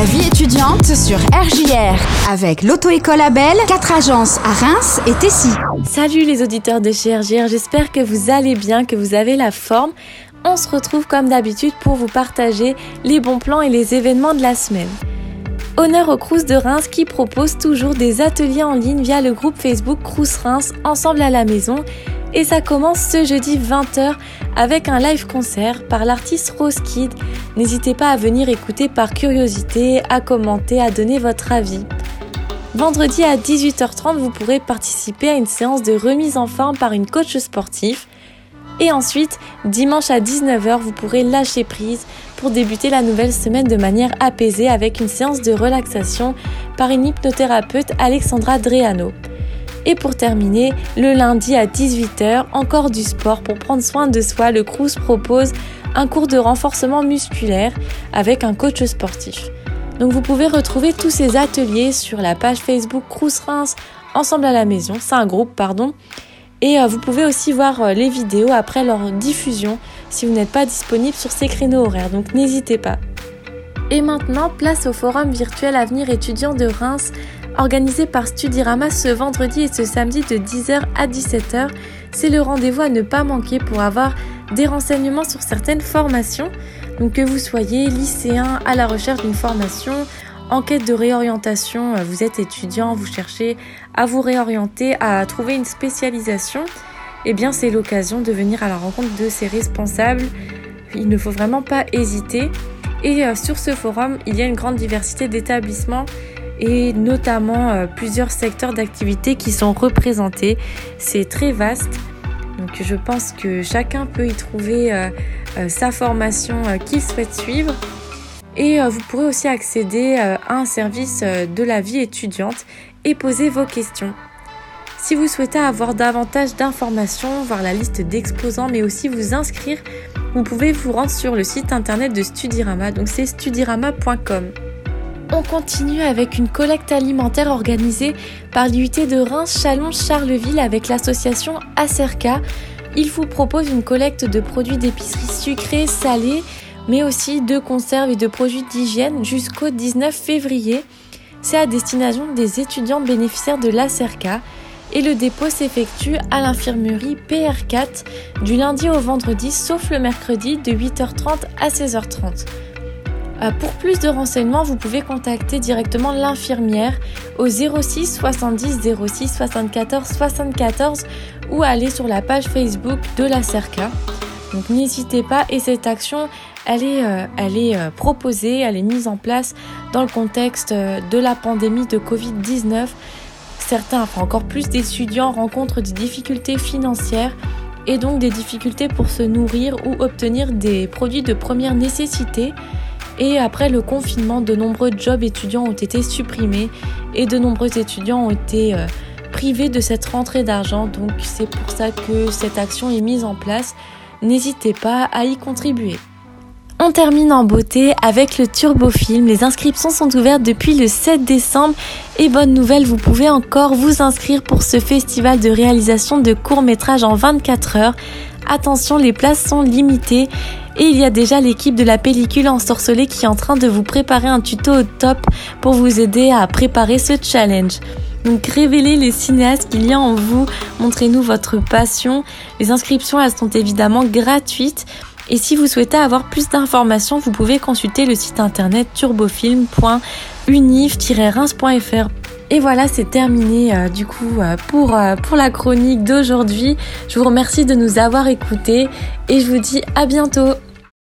La vie étudiante sur RJR avec l'auto-école Abel, 4 agences à Reims et Tessy. Salut les auditeurs de chez RJR, j'espère que vous allez bien, que vous avez la forme. On se retrouve comme d'habitude pour vous partager les bons plans et les événements de la semaine. Honneur au Crous de Reims qui propose toujours des ateliers en ligne via le groupe Facebook Crous Reims Ensemble à la maison et ça commence ce jeudi 20h avec un live concert par l'artiste Rose Kid. N'hésitez pas à venir écouter par curiosité, à commenter, à donner votre avis. Vendredi à 18h30, vous pourrez participer à une séance de remise en forme par une coach sportif. Et ensuite, dimanche à 19h, vous pourrez lâcher prise pour débuter la nouvelle semaine de manière apaisée avec une séance de relaxation par une hypnothérapeute Alexandra Dreano. Et pour terminer, le lundi à 18h, encore du sport pour prendre soin de soi, le Crous propose un cours de renforcement musculaire avec un coach sportif. Donc vous pouvez retrouver tous ces ateliers sur la page Facebook Crous Reims Ensemble à la maison, c'est un groupe pardon. Et euh, vous pouvez aussi voir euh, les vidéos après leur diffusion si vous n'êtes pas disponible sur ces créneaux horaires, donc n'hésitez pas. Et maintenant, place au forum virtuel Avenir étudiant de Reims organisé par Studirama ce vendredi et ce samedi de 10h à 17h. C'est le rendez-vous à ne pas manquer pour avoir des renseignements sur certaines formations. Donc que vous soyez lycéen à la recherche d'une formation, en quête de réorientation, euh, vous êtes étudiant, vous cherchez à vous réorienter, à trouver une spécialisation, eh bien c'est l'occasion de venir à la rencontre de ces responsables. Il ne faut vraiment pas hésiter. Et euh, sur ce forum, il y a une grande diversité d'établissements et notamment euh, plusieurs secteurs d'activité qui sont représentés. C'est très vaste. Donc je pense que chacun peut y trouver euh, euh, sa formation qu'il souhaite suivre. Et vous pourrez aussi accéder à un service de la vie étudiante et poser vos questions. Si vous souhaitez avoir davantage d'informations, voir la liste d'exposants, mais aussi vous inscrire, vous pouvez vous rendre sur le site internet de Studirama. Donc c'est studirama.com. On continue avec une collecte alimentaire organisée par l'UT de Reims Chalon Charleville avec l'association Acerca. Il vous propose une collecte de produits d'épicerie sucrés, salés, mais aussi de conserves et de produits d'hygiène jusqu'au 19 février. C'est à destination des étudiants bénéficiaires de l'Acerca et le dépôt s'effectue à l'infirmerie PR4 du lundi au vendredi sauf le mercredi de 8h30 à 16h30. Euh, pour plus de renseignements, vous pouvez contacter directement l'infirmière au 06 70 06 74 74 ou aller sur la page Facebook de la CERCA. Donc n'hésitez pas et cette action, elle est, euh, elle est euh, proposée, elle est mise en place dans le contexte de la pandémie de Covid-19. Certains, enfin encore plus d'étudiants rencontrent des difficultés financières et donc des difficultés pour se nourrir ou obtenir des produits de première nécessité. Et après le confinement, de nombreux jobs étudiants ont été supprimés et de nombreux étudiants ont été euh, privés de cette rentrée d'argent. Donc c'est pour ça que cette action est mise en place. N'hésitez pas à y contribuer. On termine en beauté avec le Turbofilm. Les inscriptions sont ouvertes depuis le 7 décembre et bonne nouvelle, vous pouvez encore vous inscrire pour ce festival de réalisation de courts-métrages en 24 heures. Attention, les places sont limitées et il y a déjà l'équipe de la pellicule ensorcelée qui est en train de vous préparer un tuto au top pour vous aider à préparer ce challenge. Donc révélez les cinéastes qu'il y a en vous, montrez-nous votre passion. Les inscriptions, elles sont évidemment gratuites. Et si vous souhaitez avoir plus d'informations, vous pouvez consulter le site internet turbofilm.unif-reims.fr. Et voilà, c'est terminé euh, du coup euh, euh, pour la chronique d'aujourd'hui. Je vous remercie de nous avoir écoutés et je vous dis à bientôt.